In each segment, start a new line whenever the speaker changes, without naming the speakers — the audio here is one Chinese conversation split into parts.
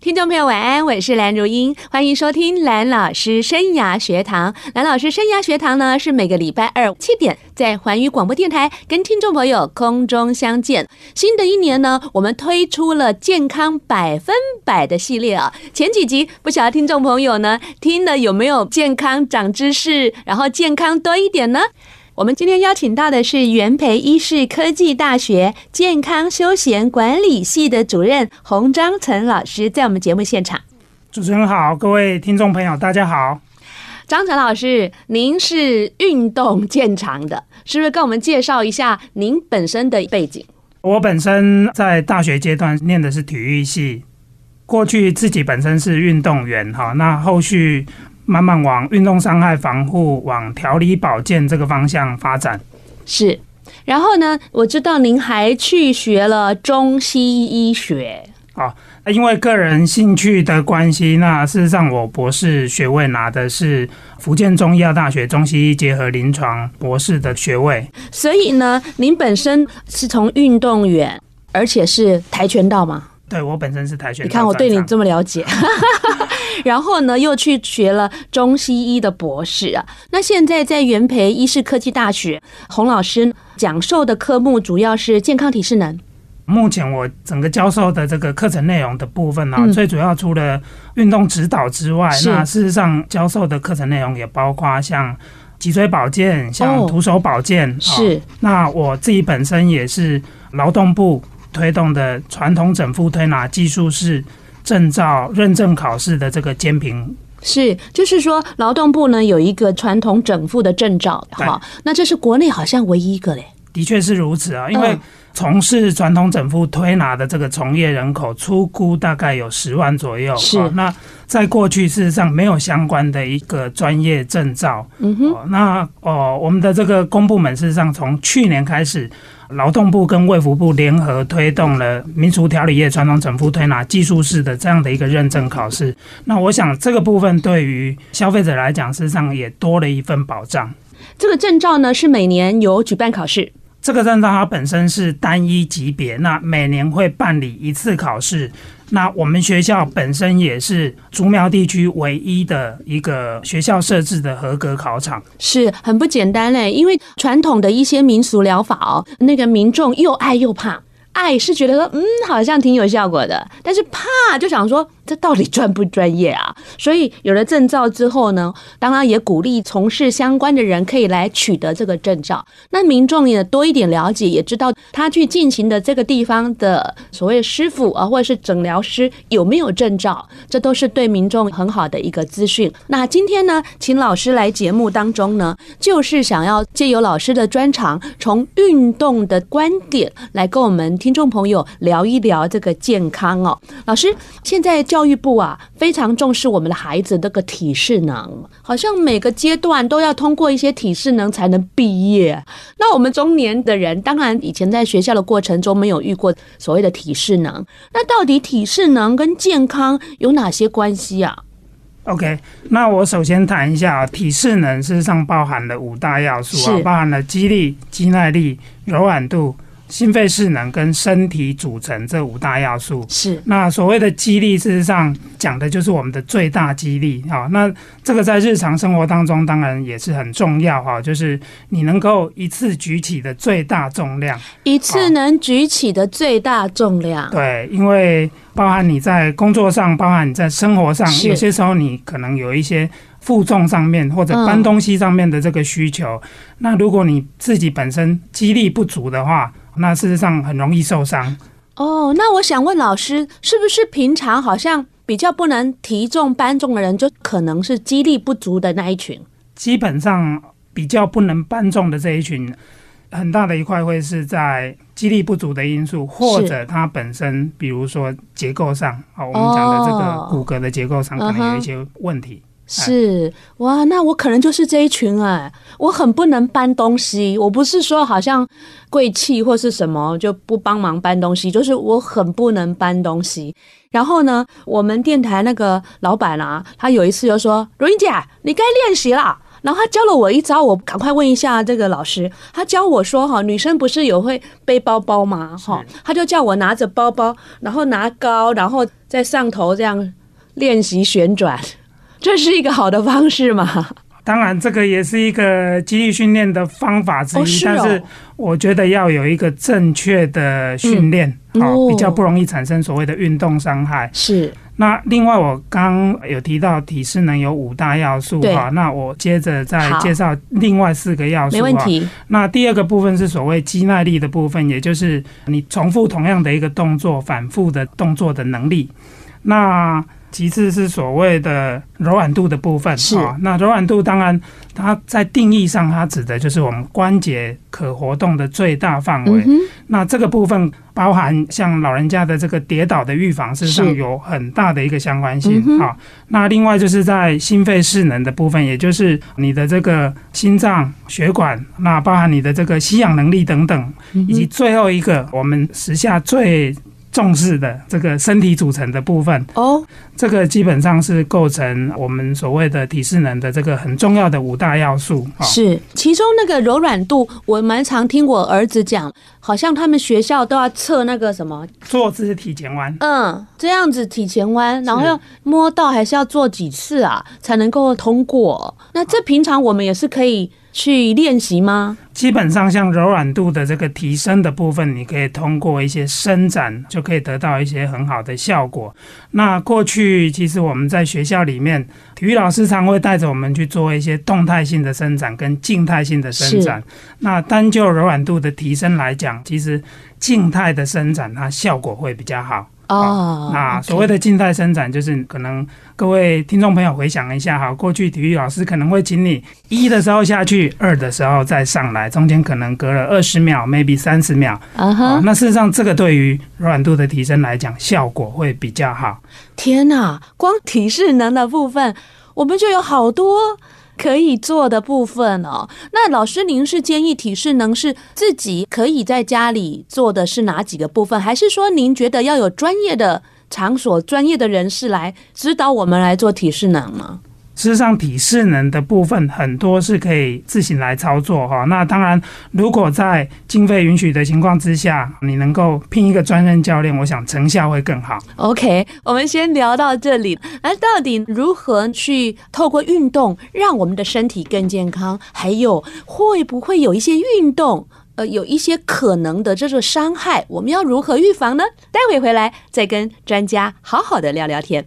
听众朋友，晚安，我是蓝如英，欢迎收听蓝老师生涯学堂。蓝老师生涯学堂呢，是每个礼拜二七点在环宇广播电台跟听众朋友空中相见。新的一年呢，我们推出了健康百分百的系列啊。前几集不晓得听众朋友呢听了有没有健康长知识，然后健康多一点呢？我们今天邀请到的是元培医事科技大学健康休闲管理系的主任洪章成老师，在我们节目现场。
主持人好，各位听众朋友，大家好。
张晨老师，您是运动见长的，是不是跟我们介绍一下您本身的背景？
我本身在大学阶段念的是体育系，过去自己本身是运动员哈，那后续。慢慢往运动伤害防护、往调理保健这个方向发展。
是，然后呢，我知道您还去学了中西医学。
哦，因为个人兴趣的关系，那事实上我博士学位拿的是福建中医药大学中西医结合临床博士的学位。
所以呢，您本身是从运动员，而且是跆拳道吗？
对，我本身是跆拳道。
你看我对你这么了解。然后呢，又去学了中西医的博士啊。那现在在元培医事科技大学，洪老师讲授的科目主要是健康体适能。
目前我整个教授的这个课程内容的部分呢、啊，嗯、最主要除了运动指导之外，那事实上教授的课程内容也包括像脊椎保健、像徒手保健。哦哦、是。那我自己本身也是劳动部推动的传统整复推拿技术是。证照认证考试的这个兼评
是，就是说劳动部呢有一个传统整复的证照，好，那这是国内好像唯一一个嘞。
的确是如此啊，因为从事传统整复推拿的这个从业人口粗估大概有十万左右，是。那在过去事实上没有相关的一个专业证照，嗯哼。那哦，我们的这个公部门事实上从去年开始。劳动部跟卫福部联合推动了民族调理业传统整复推拿技术式的这样的一个认证考试。那我想这个部分对于消费者来讲，事实上也多了一份保障。
这个证照呢是每年有举办考试。
这个证照它本身是单一级别，那每年会办理一次考试。那我们学校本身也是竹苗地区唯一的一个学校设置的合格考场，
是很不简单嘞。因为传统的一些民俗疗法哦，那个民众又爱又怕。爱是觉得说，嗯，好像挺有效果的，但是怕就想说，这到底专不专业啊？所以有了证照之后呢，当然也鼓励从事相关的人可以来取得这个证照。那民众也多一点了解，也知道他去进行的这个地方的所谓师傅啊，或者是诊疗师有没有证照，这都是对民众很好的一个资讯。那今天呢，请老师来节目当中呢，就是想要借由老师的专长，从运动的观点来跟我们。听众朋友，聊一聊这个健康哦。老师，现在教育部啊非常重视我们的孩子那个体适能，好像每个阶段都要通过一些体适能才能毕业。那我们中年的人，当然以前在学校的过程中没有遇过所谓的体适能。那到底体适能跟健康有哪些关系啊
？OK，那我首先谈一下体适能，事实上包含了五大要素啊，包含了肌力、肌耐力、柔软度。心肺势能跟身体组成这五大要素是。那所谓的肌力，事实上讲的就是我们的最大肌力啊。那这个在日常生活当中当然也是很重要哈，就是你能够一次举起的最大重量，
一次能举起的最大重量。
对，因为包含你在工作上，包含你在生活上，有些时候你可能有一些负重上面或者搬东西上面的这个需求。嗯、那如果你自己本身肌力不足的话，那事实上很容易受伤
哦。那我想问老师，是不是平常好像比较不能提重搬重的人，就可能是肌力不足的那一群？
基本上比较不能搬重的这一群，很大的一块会是在肌力不足的因素，或者它本身，比如说结构上，好，我们讲的这个骨骼的结构上可能有一些问题。
是哇，那我可能就是这一群哎，我很不能搬东西。我不是说好像贵气或是什么就不帮忙搬东西，就是我很不能搬东西。然后呢，我们电台那个老板啊，他有一次就说：“如英姐，你该练习了。”然后他教了我一招，我赶快问一下这个老师。他教我说：“哈，女生不是有会背包包吗？哈，他就叫我拿着包包，然后拿高，然后在上头这样练习旋转。”这是一个好的方式吗？
当然，这个也是一个激励训练的方法之一。哦是哦，但是我觉得要有一个正确的训练，嗯哦，比较不容易产生所谓的运动伤害。
是。
那另外，我刚有提到体适能有五大要素哈，那我接着再介绍另外四个要素。
没问题。
那第二个部分是所谓肌耐力的部分，也就是你重复同样的一个动作，反复的动作的能力。那其次是所谓的柔软度的部分，是啊。那柔软度当然，它在定义上，它指的就是我们关节可活动的最大范围。嗯、那这个部分包含像老人家的这个跌倒的预防，事实上有很大的一个相关性。好、嗯，那另外就是在心肺势能的部分，也就是你的这个心脏血管，那包含你的这个吸氧能力等等，以及最后一个我们时下最重视的这个身体组成的部分哦，这个基本上是构成我们所谓的体适能的这个很重要的五大要素。
是其中那个柔软度，我蛮常听我儿子讲，好像他们学校都要测那个什么
坐姿体前弯。
嗯，这样子体前弯，然后要摸到还是要做几次啊，才能够通过？那这平常我们也是可以。去练习吗？
基本上，像柔软度的这个提升的部分，你可以通过一些伸展，就可以得到一些很好的效果。那过去其实我们在学校里面，体育老师常会带着我们去做一些动态性的伸展跟静态性的伸展。那单就柔软度的提升来讲，其实静态的伸展它效果会比较好。哦，那所谓的静态伸展，就是可能各位听众朋友回想一下哈，过去体育老师可能会请你一的时候下去，二的时候再上来，中间可能隔了二十秒，maybe 三十秒。啊哈，那事实上这个对于柔软度的提升来讲，效果会比较好。
天哪，光体适能的部分，我们就有好多。可以做的部分哦，那老师您是建议体适能是自己可以在家里做的是哪几个部分，还是说您觉得要有专业的场所、专业的人士来指导我们来做体适能吗？
事实上，体适能的部分很多是可以自行来操作哈。那当然，如果在经费允许的情况之下，你能够聘一个专任教练，我想成效会更好。
OK，我们先聊到这里。那到底如何去透过运动让我们的身体更健康？还有会不会有一些运动，呃，有一些可能的这种伤害，我们要如何预防呢？待会回来再跟专家好好的聊聊天。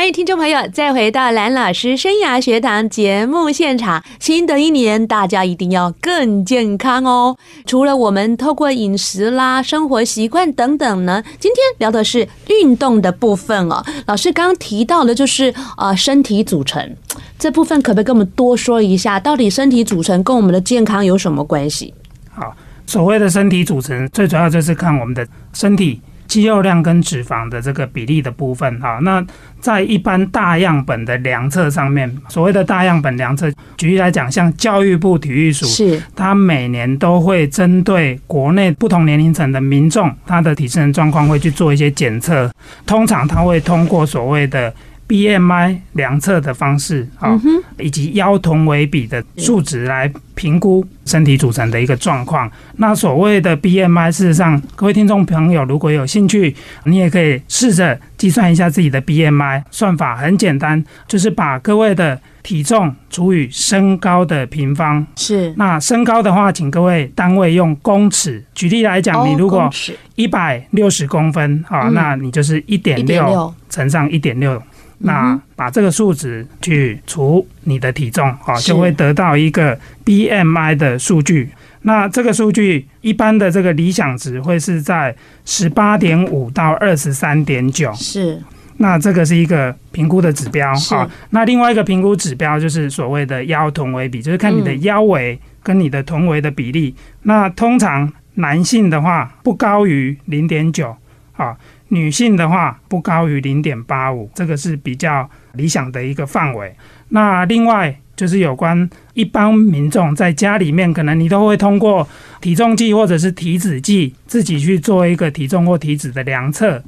欢迎听众朋友再回到蓝老师生涯学堂节目现场。新的一年，大家一定要更健康哦！除了我们透过饮食啦、生活习惯等等呢，今天聊的是运动的部分哦。老师刚刚提到的就是呃身体组成这部分，可不可以跟我们多说一下？到底身体组成跟我们的健康有什么关系？
好，所谓的身体组成，最主要就是看我们的身体。肌肉量跟脂肪的这个比例的部分，哈，那在一般大样本的量测上面，所谓的大样本量测，举例来讲，像教育部体育署，是它每年都会针对国内不同年龄层的民众，他的体适能状况会去做一些检测，通常它会通过所谓的。BMI 量测的方式啊，以及腰臀围比的数值来评估身体组成的一个状况。那所谓的 BMI，事实上，各位听众朋友如果有兴趣，你也可以试着计算一下自己的 BMI。算法很简单，就是把各位的体重除以身高的平方。是。那身高的话，请各位单位用公尺。举例来讲，你如果一百六十公分啊，那你就是一点六乘上一点六。那把这个数值去除你的体重，啊，就会得到一个 BMI 的数据。那这个数据一般的这个理想值会是在十八点五到二十三点九。是。那这个是一个评估的指标。啊，那另外一个评估指标就是所谓的腰臀围比，就是看你的腰围跟你的臀围的比例。那通常男性的话不高于零点九。啊。女性的话不高于零点八五，这个是比较理想的一个范围。那另外就是有关一般民众在家里面，可能你都会通过体重计或者是体脂计自己去做一个体重或体脂的量测。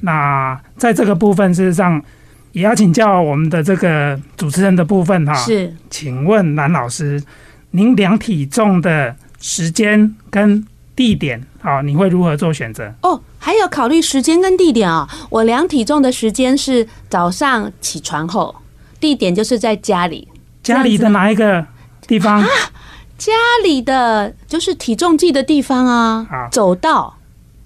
那在这个部分，事实上也要请教我们的这个主持人的部分哈。
是，
请问蓝老师，您量体重的时间跟地点，好，你会如何做选择？
哦，还有考虑时间跟地点啊。我量体重的时间是早上起床后。地点就是在家里，
家里的哪一个地方？
啊，家里的就是体重计的地方啊。好，走道。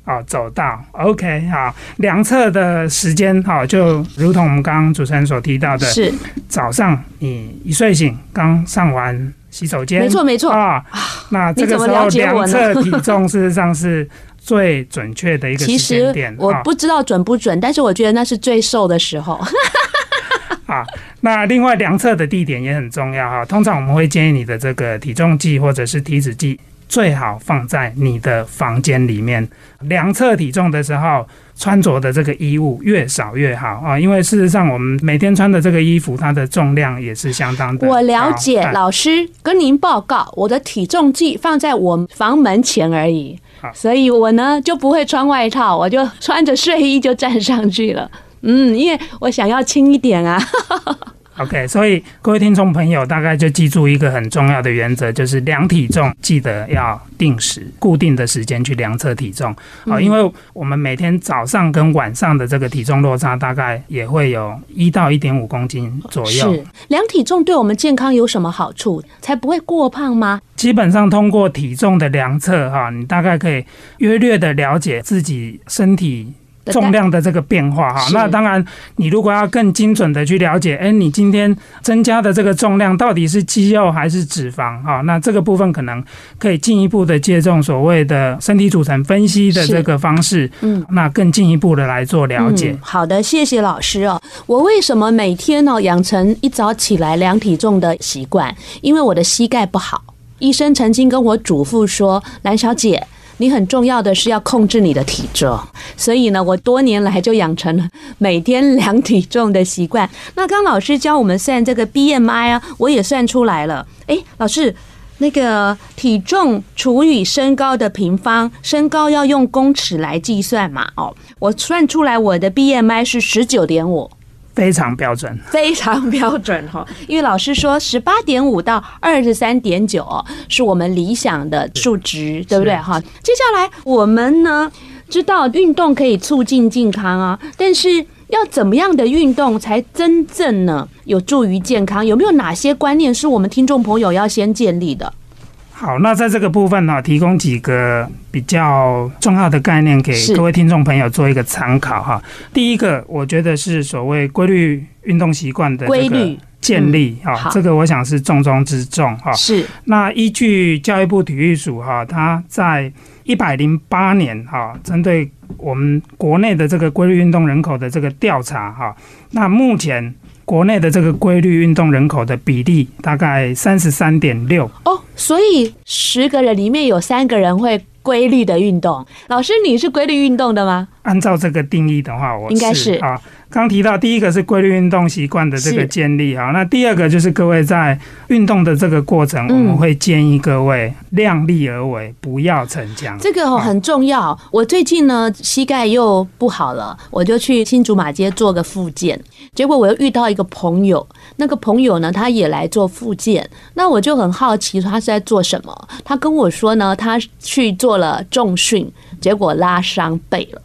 哦，走道。OK，好，量测的时间，好，就如同我们刚刚主持人所提到的，
是
早上你一睡醒，刚上完洗手间，
没错没错
啊。那这个时候量测体重，事实上是最准确的一个时间点。
其实我不知道准不准，但是我觉得那是最瘦的时候。
啊，那另外量测的地点也很重要哈。通常我们会建议你的这个体重计或者是体脂计最好放在你的房间里面。量测体重的时候，穿着的这个衣物越少越好啊，因为事实上我们每天穿的这个衣服，它的重量也是相当的。
我了解，老师跟您报告，我的体重计放在我房门前而已，所以我呢就不会穿外套，我就穿着睡衣就站上去了。嗯，因为我想要轻一点啊。
OK，所以各位听众朋友，大概就记住一个很重要的原则，就是量体重，记得要定时、固定的时间去量测体重啊。因为我们每天早上跟晚上的这个体重落差，大概也会有一到一点五公斤左右。
是量体重对我们健康有什么好处？才不会过胖吗？
基本上通过体重的量测，哈，你大概可以约略的了解自己身体。重量的这个变化哈，那当然，你如果要更精准的去了解，哎，你今天增加的这个重量到底是肌肉还是脂肪哈？那这个部分可能可以进一步的借重所谓的身体组成分析的这个方式，嗯，那更进一步的来做了解。
嗯，好的，谢谢老师哦。我为什么每天呢养成一早起来量体重的习惯？因为我的膝盖不好，医生曾经跟我嘱咐说，蓝小姐。你很重要的是要控制你的体重，所以呢，我多年来就养成了每天量体重的习惯。那刚老师教我们算这个 BMI 啊，我也算出来了。诶，老师，那个体重除以身高的平方，身高要用公尺来计算嘛？哦，我算出来我的 BMI 是十九点五。
非常标准，
非常标准哈。因为老师说十八点五到二十三点九是我们理想的数值，对不对哈？接下来我们呢知道运动可以促进健康啊，但是要怎么样的运动才真正呢有助于健康？有没有哪些观念是我们听众朋友要先建立的？
好，那在这个部分呢，提供几个比较重要的概念给各位听众朋友做一个参考哈。第一个，我觉得是所谓规律运动习惯的这个建立哈，这个我想是重中之重哈。
是。
那依据教育部体育署哈，它在一百零八年哈，针对我们国内的这个规律运动人口的这个调查哈，那目前。国内的这个规律运动人口的比例大概三十三点六
哦，所以十个人里面有三个人会规律的运动。老师，你是规律运动的吗？
按照这个定义的话，我
应该是啊。
刚提到第一个是规律运动习惯的这个建立哈，那第二个就是各位在运动的这个过程，我们会建议各位量力而为，不要逞强。
这个很重要。我最近呢膝盖又不好了，我就去新竹马街做个复健，结果我又遇到一个朋友，那个朋友呢他也来做复健，那我就很好奇他是在做什么。他跟我说呢，他去做了重训，结果拉伤背了，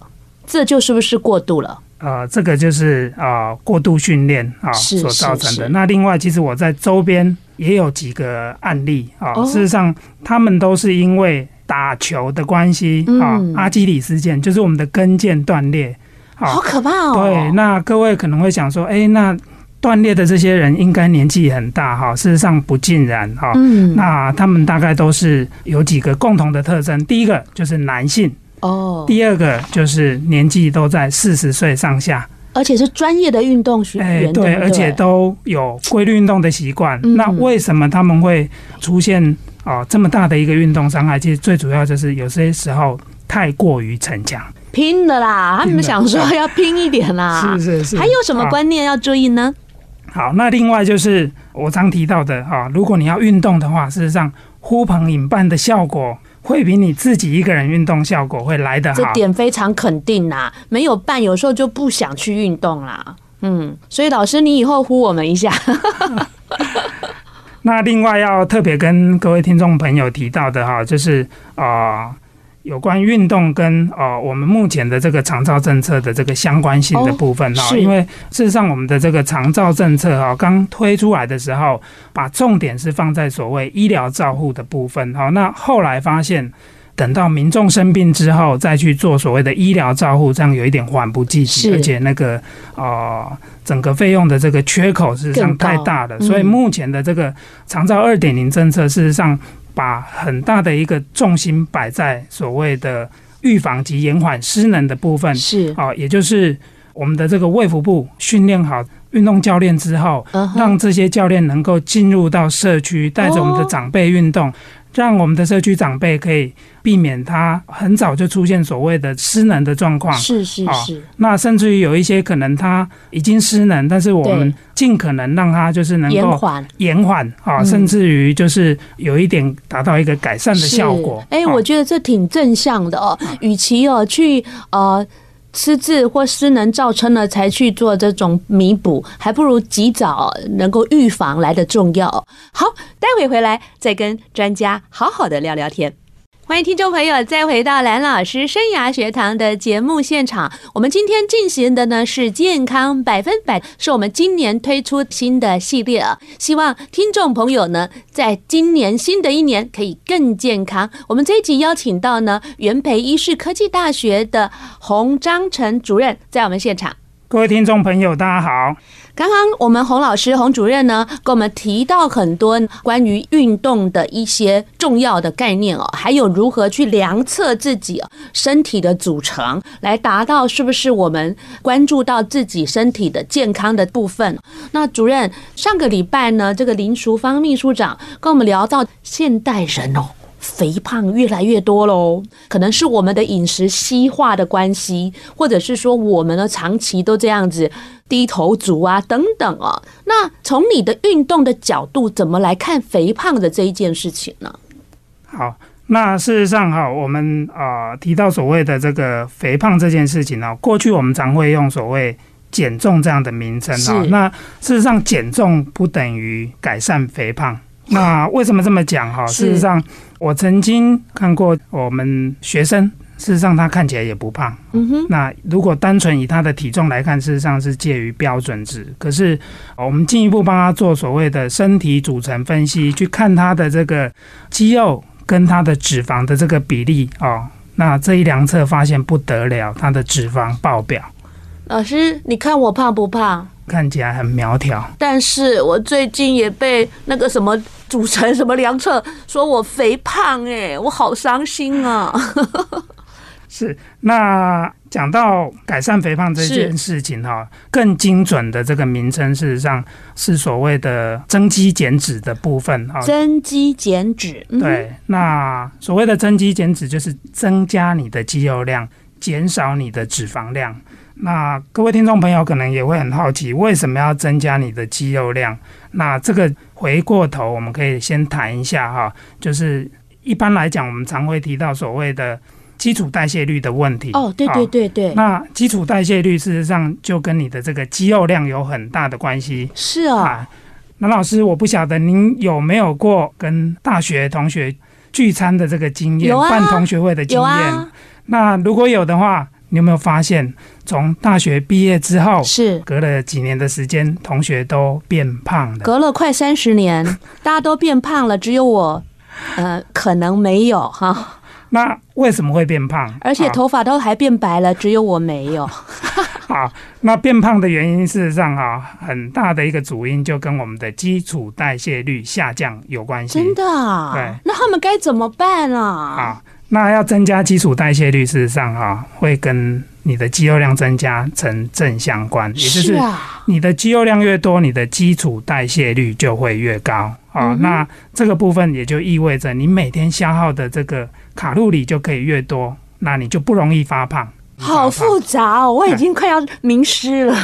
这就是不是过度了？
呃，这个就是啊、呃、过度训练啊所造成的。那另外，其实我在周边也有几个案例啊、哦，事实上他们都是因为打球的关系啊、嗯，阿基里斯腱就是我们的跟腱断裂，
好可怕哦。
对，那各位可能会想说，哎，那断裂的这些人应该年纪很大哈？事实上不尽然哈。嗯，那他们大概都是有几个共同的特征，第一个就是男性。哦，第二个就是年纪都在四十岁上下，
而且是专业的运动学员，
哎，对，而且都有规律运动的习惯。那为什么他们会出现啊这么大的一个运动伤害？其实最主要就是有些时候太过于逞强。
拼的啦！他们想说要拼一点啦。
是是是。
还有什么观念要注意呢？
好，那另外就是我常提到的哈，如果你要运动的话，事实上呼朋引伴的效果会比你自己一个人运动效果会来得好。
这点非常肯定啦，没有伴，有时候就不想去运动啦。嗯，所以老师，你以后呼我们一下。
那另外要特别跟各位听众朋友提到的哈，就是啊。呃有关运动跟呃我们目前的这个长照政策的这个相关性的部分哈，因为事实上我们的这个长照政策哈刚推出来的时候，把重点是放在所谓医疗照护的部分哈，那后来发现等到民众生病之后再去做所谓的医疗照护，这样有一点缓不济急，而且那个呃整个费用的这个缺口事实上太大了，所以目前的这个长照二点零政策事实上。把很大的一个重心摆在所谓的预防及延缓失能的部分，
是。
啊，也就是我们的这个卫福部训练好运动教练之后，让这些教练能够进入到社区，带着我们的长辈运动。让我们的社区长辈可以避免它很早就出现所谓的失能的状况。
是是是、哦。
那甚至于有一些可能他已经失能，但是我们尽可能让它就是能够延缓延缓啊，甚至于就是有一点达到一个改善的效果。
哎、欸，我觉得这挺正向的哦。与其哦去呃。失智或失能造成了才去做这种弥补，还不如及早能够预防来的重要。好，待会回来再跟专家好好的聊聊天。欢迎听众朋友再回到蓝老师生涯学堂的节目现场。我们今天进行的呢是健康百分百，是我们今年推出新的系列啊。希望听众朋友呢，在今年新的一年可以更健康。我们这一集邀请到呢，元培医事科技大学的洪章承主任在我们现场。
各位听众朋友，大家好。
刚刚我们洪老师、洪主任呢，跟我们提到很多关于运动的一些重要的概念哦，还有如何去量测自己身体的组成，来达到是不是我们关注到自己身体的健康的部分。那主任上个礼拜呢，这个林淑芳秘书长跟我们聊到现代人哦，肥胖越来越多喽，可能是我们的饮食西化的关系，或者是说我们呢长期都这样子。低头族啊，等等哦。那从你的运动的角度，怎么来看肥胖的这一件事情呢？
好，那事实上哈，我们啊、呃、提到所谓的这个肥胖这件事情呢，过去我们常会用所谓减重这样的名称啊。那事实上，减重不等于改善肥胖。那为什么这么讲哈？事实上，我曾经看过我们学生。事实上，他看起来也不胖。嗯哼。那如果单纯以他的体重来看，事实上是介于标准值。可是，我们进一步帮他做所谓的身体组成分析，去看他的这个肌肉跟他的脂肪的这个比例哦。那这一量测发现不得了，他的脂肪爆表。
老师，你看我胖不胖？
看起来很苗条。
但是我最近也被那个什么组成什么量测说我肥胖，哎，我好伤心啊。
是，那讲到改善肥胖这件事情哈，更精准的这个名称，事实上是所谓的增肌减脂的部分哈。
增肌减脂，
对，那所谓的增肌减脂就是增加你的肌肉量，减少你的脂肪量。那各位听众朋友可能也会很好奇，为什么要增加你的肌肉量？那这个回过头，我们可以先谈一下哈，就是一般来讲，我们常会提到所谓的。基础代谢率的问题
哦，对对对对，
那基础代谢率事实上就跟你的这个肌肉量有很大的关系。
是啊，
那老师，我不晓得您有没有过跟大学同学聚餐的这个经验，
啊、
办同学会的经验。啊、那如果有的话，你有没有发现，从大学毕业之后，是隔了几年的时间，同学都变胖了？
隔了快三十年，大家都变胖了，只有我，呃，可能没有哈。
那为什么会变胖？
而且头发都还变白了，只有我没有。
好，那变胖的原因，事实上啊，很大的一个主因就跟我们的基础代谢率下降有关系。
真的啊？对。那他们该怎么办啊？
好，那要增加基础代谢率，事实上哈，会跟你的肌肉量增加成正相关，也就是你的肌肉量越多，你的基础代谢率就会越高。好，那这个部分也就意味着你每天消耗的这个卡路里就可以越多，那你就不容易发胖。
好复杂哦，我已经快要迷失了。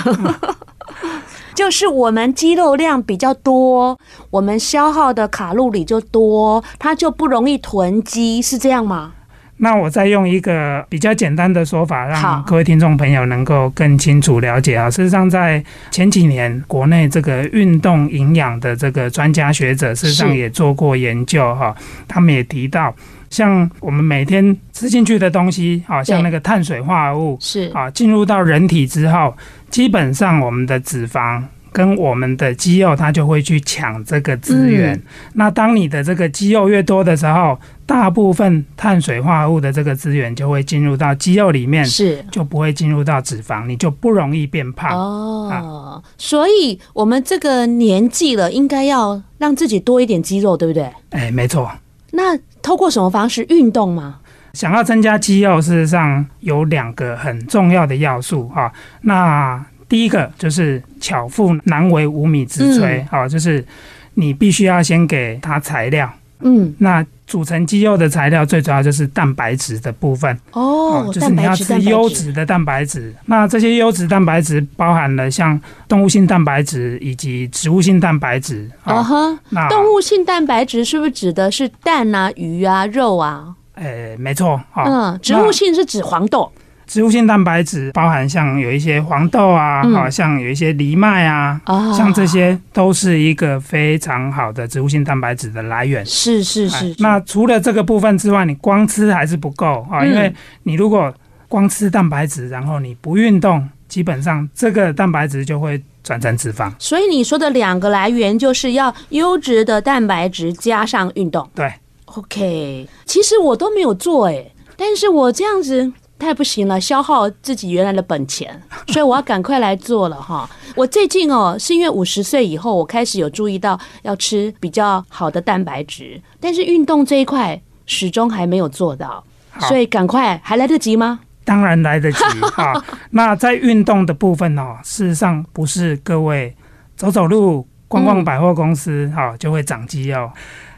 就是我们肌肉量比较多，我们消耗的卡路里就多，它就不容易囤积，是这样吗？
那我再用一个比较简单的说法，让各位听众朋友能够更清楚了解啊。事实上，在前几年，国内这个运动营养的这个专家学者，事实上也做过研究哈。他们也提到，像我们每天吃进去的东西，好像那个碳水化合物是啊，进入到人体之后，基本上我们的脂肪。跟我们的肌肉，它就会去抢这个资源。嗯、那当你的这个肌肉越多的时候，大部分碳水化合物的这个资源就会进入到肌肉里面，是就不会进入到脂肪，你就不容易变胖。
哦，啊、所以我们这个年纪了，应该要让自己多一点肌肉，对不对？
哎，没错。
那透过什么方式运动吗？
想要增加肌肉，事实上有两个很重要的要素哈。那第一个就是巧妇难为无米之炊，好、嗯，就是你必须要先给它材料，嗯，那组成肌肉的材料最主要就是蛋白质的部分，哦，就是你要吃优质的蛋白质。那这些优质蛋白质包含了像动物性蛋白质以及植物性蛋白质，
啊哈，那动物性蛋白质是不是指的是蛋啊、鱼啊、肉啊？
诶、欸，没错，
嗯，植物性是指黄豆。
植物性蛋白质包含像有一些黄豆啊，好、嗯、像有一些藜麦啊，哦、像这些都是一个非常好的植物性蛋白质的来源。
是是是，是。
那除了这个部分之外，你光吃还是不够啊，嗯、因为你如果光吃蛋白质，然后你不运动，基本上这个蛋白质就会转成脂肪。
所以你说的两个来源就是要优质的蛋白质加上运动。
对
，OK。其实我都没有做哎，但是我这样子。太不行了，消耗自己原来的本钱，所以我要赶快来做了哈。我最近哦，是因为五十岁以后，我开始有注意到要吃比较好的蛋白质，但是运动这一块始终还没有做到，所以赶快还来得及吗？
当然来得及 哈。那在运动的部分哦，事实上不是各位走走路、逛逛百货公司哈、嗯、就会长肌肉。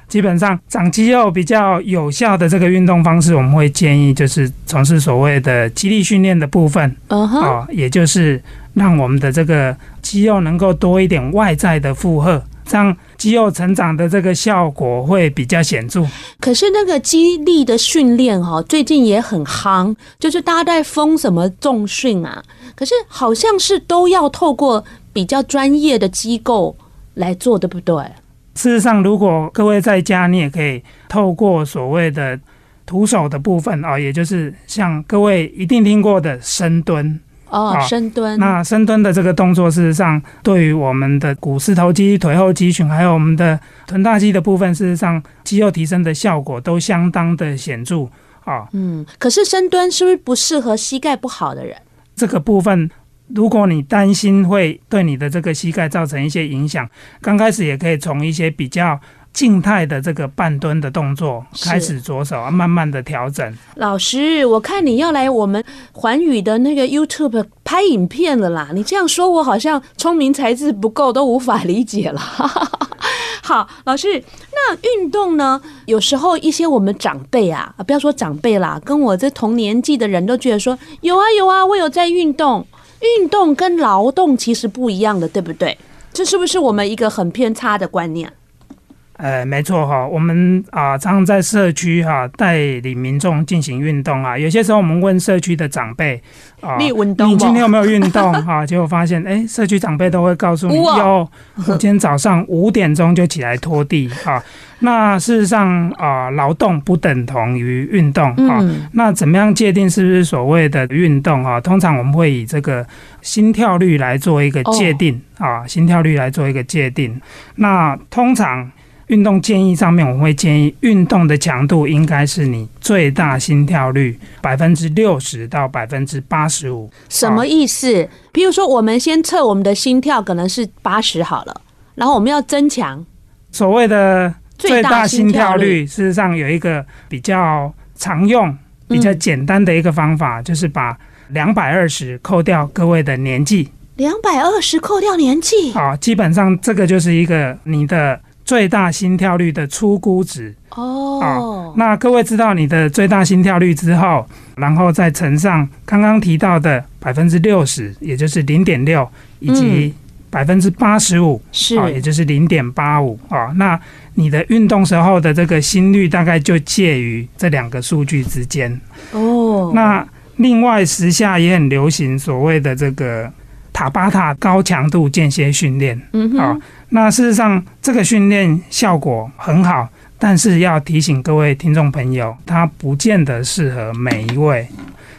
基本上长肌肉比较有效的这个运动方式，我们会建议就是从事所谓的肌力训练的部分，哦、uh 也就是让我们的这个肌肉能够多一点外在的负荷，这样肌肉成长的这个效果会比较显著。
可是那个肌力的训练哈，最近也很夯，就是大家在封什么重训啊，可是好像是都要透过比较专业的机构来做，对不对？
事实上，如果各位在家，你也可以透过所谓的徒手的部分啊，也就是像各位一定听过的深蹲
哦，深蹲。
那深蹲的这个动作，事实上对于我们的股四头肌、腿后肌群，还有我们的臀大肌的部分，事实上肌肉提升的效果都相当的显著啊。
嗯，可是深蹲是不是不适合膝盖不好的人？
这个部分。如果你担心会对你的这个膝盖造成一些影响，刚开始也可以从一些比较静态的这个半蹲的动作开始着手，啊，慢慢的调整。
老师，我看你要来我们环宇的那个 YouTube 拍影片了啦！你这样说，我好像聪明才智不够，都无法理解了。好，老师，那运动呢？有时候一些我们长辈啊，不要说长辈啦，跟我这同年纪的人都觉得说，有啊有啊，我有在运动。运动跟劳动其实不一样的，对不对？这是不是我们一个很偏差的观念？
呃，没错哈，我们啊常常在社区哈带领民众进行运动啊。有些时候我们问社区的长辈啊，你运动，你今天有没有运动啊？结果发现，哎，社区长辈都会告诉你，哇有，我今天早上五点钟就起来拖地啊。那事实上啊，劳动不等同于运动啊。嗯、那怎么样界定是不是所谓的运动啊？通常我们会以这个心跳率来做一个界定啊，心跳率来做一个界定。那通常运动建议上面，我们会建议运动的强度应该是你最大心跳率百分之六十到百分之八十五。
什么意思？比如说，我们先测我们的心跳可能是八十好了，然后我们要增强
所谓的。最大心跳率，事实上有一个比较常用、比较简单的一个方法，就是把两百二十扣掉各位的年纪。
两百二十扣掉年纪，
好，基本上这个就是一个你的最大心跳率的初估值。
哦，
哦，那各位知道你的最大心跳率之后，然后再乘上刚刚提到的百分之六十，也就是零点六，以及百分之八十五，
是，
也就是零点八五啊。那你的运动时候的这个心率大概就介于这两个数据之间。
哦，
那另外时下也很流行所谓的这个塔巴塔高强度间歇训练。
嗯哼，
啊，那事实上这个训练效果很好。但是要提醒各位听众朋友，它不见得适合每一位。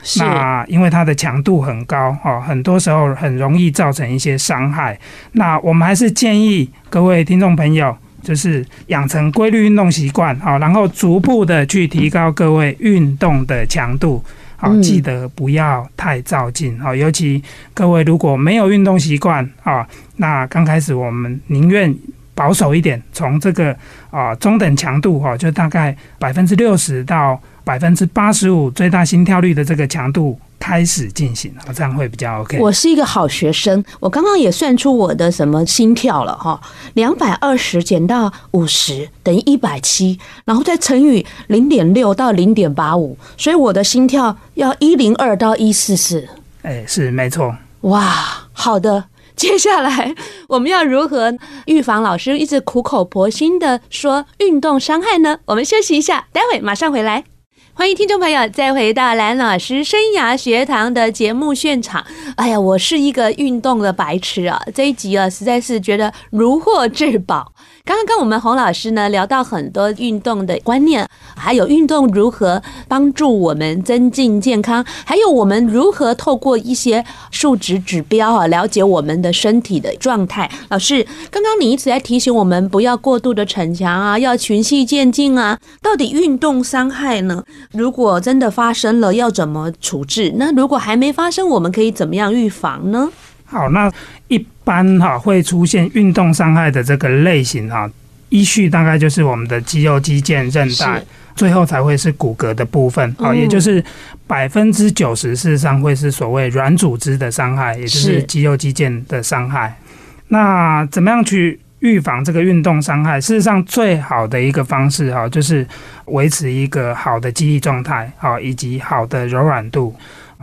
是。
那因为它的强度很高哦，很多时候很容易造成一些伤害。那我们还是建议各位听众朋友，就是养成规律运动习惯好，然后逐步的去提高各位运动的强度。好，记得不要太照进哦，尤其各位如果没有运动习惯啊，那刚开始我们宁愿。保守一点，从这个啊中等强度哈，就大概百分之六十到百分之八十五最大心跳率的这个强度开始进行，这样会比较 OK。
我是一个好学生，我刚刚也算出我的什么心跳了哈，两百二十减到五十等于一百七，然后再乘以零点六到零点八五，所以我的心跳要一零二到一四四。
哎，是没错。
哇，好的。接下来我们要如何预防老师一直苦口婆心的说运动伤害呢？我们休息一下，待会马上回来。欢迎听众朋友再回到蓝老师生涯学堂的节目现场。哎呀，我是一个运动的白痴啊！这一集啊，实在是觉得如获至宝。刚刚跟我们洪老师呢聊到很多运动的观念，还有运动如何帮助我们增进健康，还有我们如何透过一些数值指标啊了解我们的身体的状态。老师，刚刚你一直在提醒我们不要过度的逞强啊，要循序渐进啊。到底运动伤害呢？如果真的发生了，要怎么处置？那如果还没发生，我们可以怎么样预防呢？
好，那一般哈会出现运动伤害的这个类型哈，依序大概就是我们的肌肉、肌腱、韧带，最后才会是骨骼的部分啊，也就是百分之九十事实上会是所谓软组织的伤害，也就是肌肉、肌腱的伤害。那怎么样去预防这个运动伤害？事实上，最好的一个方式哈，就是维持一个好的肌力状态啊，以及好的柔软度。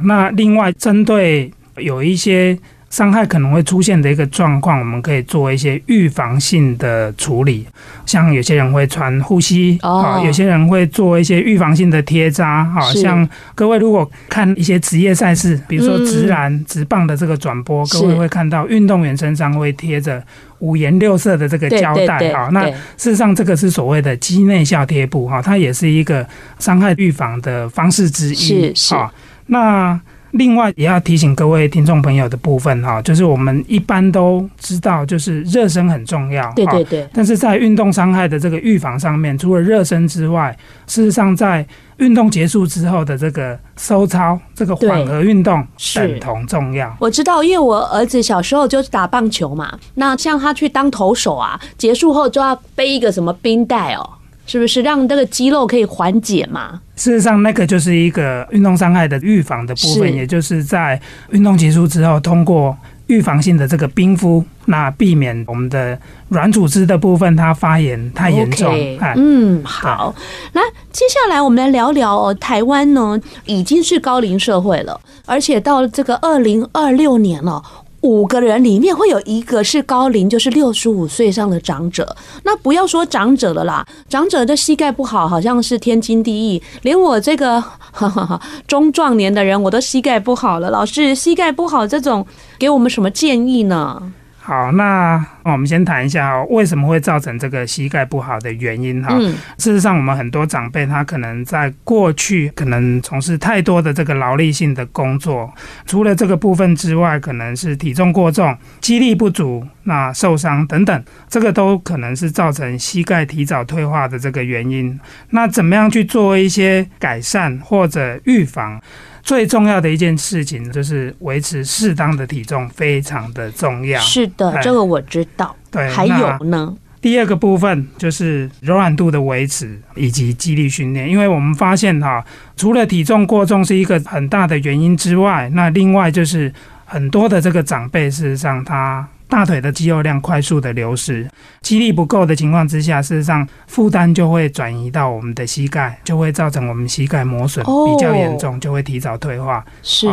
那另外，针对有一些伤害可能会出现的一个状况，我们可以做一些预防性的处理，像有些人会穿护膝啊，有些人会做一些预防性的贴扎啊。像各位如果看一些职业赛事，比如说直篮、直棒的这个转播，各位会看到运动员身上会贴着五颜六色的这个胶带啊。那事实上，这个是所谓的肌内效贴布哈，它也是一个伤害预防的方式之一。是啊，那。另外也要提醒各位听众朋友的部分哈，就是我们一般都知道，就是热身很重要。
对对对。
但是在运动伤害的这个预防上面，除了热身之外，事实上在运动结束之后的这个收操、这个缓和运动等同重要。
我知道，因为我儿子小时候就是打棒球嘛，那像他去当投手啊，结束后就要背一个什么冰袋哦。是不是让那个肌肉可以缓解嘛？
事实上，那个就是一个运动伤害的预防的部分，也就是在运动结束之后，通过预防性的这个冰敷，那避免我们的软组织的部分它发炎太严重。
Okay, 嗯，好，那，接下来我们来聊聊哦，台湾呢已经是高龄社会了，而且到这个二零二六年了。五个人里面会有一个是高龄，就是六十五岁上的长者。那不要说长者了啦，长者的膝盖不好，好像是天经地义。连我这个哈哈哈中壮年的人，我都膝盖不好了。老师，膝盖不好这种，给我们什么建议呢？
好，那我们先谈一下为什么会造成这个膝盖不好的原因哈。嗯。事实上，我们很多长辈他可能在过去可能从事太多的这个劳力性的工作，除了这个部分之外，可能是体重过重、肌力不足、那受伤等等，这个都可能是造成膝盖提早退化的这个原因。那怎么样去做一些改善或者预防？最重要的一件事情就是维持适当的体重，非常的重要。
是的，这个我知道。对，还有呢，
第二个部分就是柔软度的维持以及肌力训练。因为我们发现哈，除了体重过重是一个很大的原因之外，那另外就是很多的这个长辈，事实上他大腿的肌肉量快速的流失，肌力不够的情况之下，事实上负担就会转移到我们的膝盖，就会造成我们膝盖磨损比较严重，就会提早退化。
是，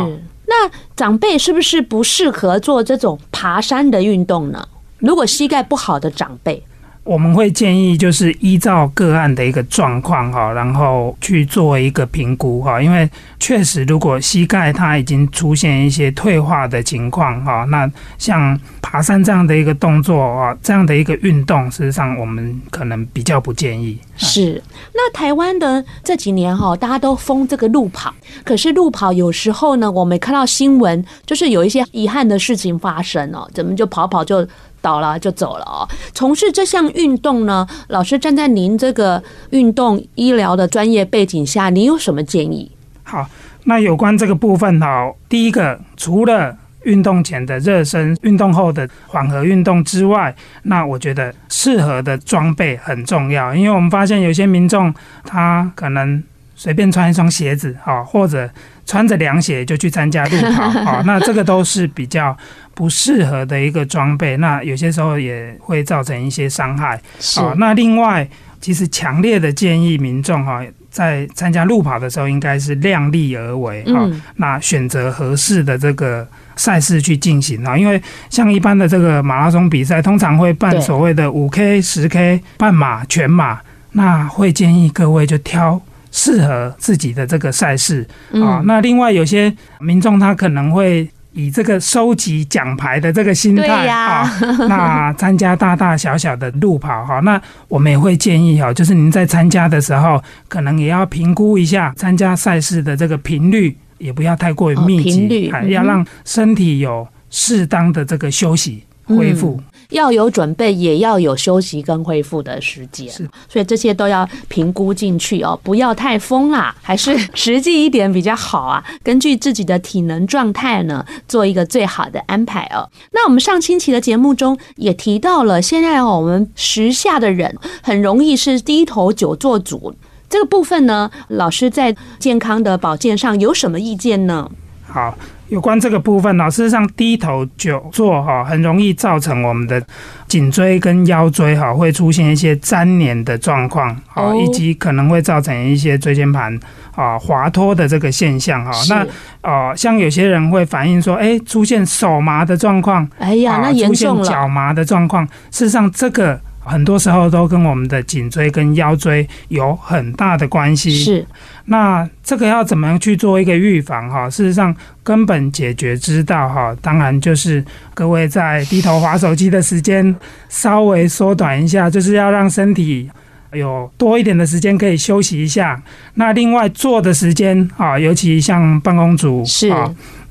那长辈是不是不适合做这种爬山的运动呢？如果膝盖不好的长辈。
我们会建议，就是依照个案的一个状况哈，然后去做一个评估哈。因为确实，如果膝盖它已经出现一些退化的情况哈，那像爬山这样的一个动作啊，这样的一个运动，事实上我们可能比较不建议。
是。那台湾的这几年哈，大家都封这个路跑，可是路跑有时候呢，我们看到新闻，就是有一些遗憾的事情发生哦，怎么就跑跑就。倒了就走了哦。从事这项运动呢，老师站在您这个运动医疗的专业背景下，您有什么建议？
好，那有关这个部分哈，第一个除了运动前的热身、运动后的缓和运动之外，那我觉得适合的装备很重要，因为我们发现有些民众他可能随便穿一双鞋子哈，或者穿着凉鞋就去参加路跑哈，那这个都是比较。不适合的一个装备，那有些时候也会造成一些伤害。好，那另外，其实强烈的建议民众哈，在参加路跑的时候，应该是量力而为啊、嗯。那选择合适的这个赛事去进行啊，因为像一般的这个马拉松比赛，通常会办所谓的五 K、十 K、半马、全马，那会建议各位就挑适合自己的这个赛事啊、嗯。那另外有些民众他可能会。以这个收集奖牌的这个心态啊，那参加大大小小的路跑哈，那我们也会建议哈，就是您在参加的时候，可能也要评估一下参加赛事的这个频率，也不要太过于密集，还要让身体有适当的这个休息恢复。
要有准备，也要有休息跟恢复的时间，是，所以这些都要评估进去哦，不要太疯啦，还是实际一点比较好啊。根据自己的体能状态呢，做一个最好的安排哦。那我们上星期的节目中也提到了，现在哦，我们时下的人很容易是低头久坐族，这个部分呢，老师在健康的保健上有什么意见呢？
好。有关这个部分呢，事实上低头久坐哈，很容易造成我们的颈椎跟腰椎哈会出现一些粘连的状况，好，以及可能会造成一些椎间盘啊滑脱的这个现象哈。那呃，像有些人会反映说，哎，出现手麻的状况，
哎呀，那严重了。
出现脚麻的状况，事实上这个很多时候都跟我们的颈椎跟腰椎有很大的关系。是。那这个要怎么样去做一个预防哈？事实上，根本解决之道哈，当然就是各位在低头划手机的时间稍微缩短一下，就是要让身体有多一点的时间可以休息一下。那另外坐的时间啊，尤其像办公族是。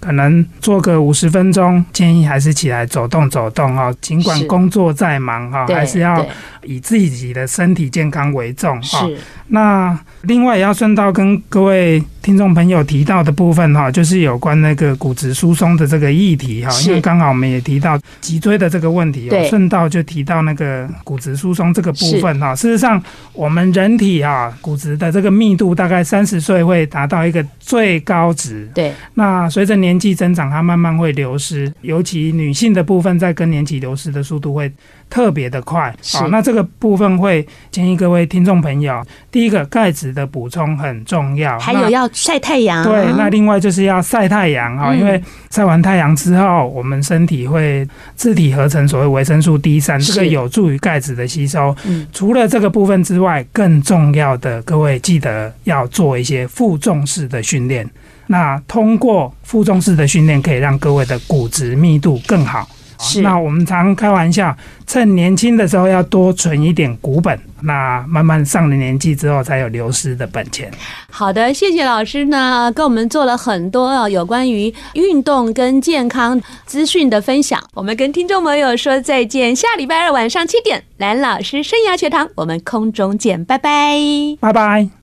可能做个五十分钟，建议还是起来走动走动哈。尽管工作再忙哈，还是要以自己的身体健康为重哈。那另外也要顺道跟各位听众朋友提到的部分哈，就是有关那个骨质疏松的这个议题哈，因为刚好我们也提到脊椎的这个问题，顺道就提到那个骨质疏松这个部分哈。事实上，我们人体哈骨质的这个密度大概三十岁会达到一个最高值。对，那随着年纪增长，它慢慢会流失，尤其女性的部分在更年期流失的速度会特别的快。好，那这个部分会建议各位听众朋友，第一个钙质的补充很重要，
还有要晒太阳。
对，那另外就是要晒太阳啊，因为晒完太阳之后，我们身体会自体合成所谓维生素 D 三，这个有助于钙质的吸收。除了这个部分之外，更重要的，各位记得要做一些负重式的训练。那通过负重式的训练，可以让各位的骨质密度更好。是，那我们常开玩笑，趁年轻的时候要多存一点股本，那慢慢上了年纪之后，才有流失的本钱。
好的，谢谢老师呢，跟我们做了很多有关于运动跟健康资讯的分享。我们跟听众朋友说再见，下礼拜二晚上七点，蓝老师生涯学堂，我们空中见，拜拜，
拜拜。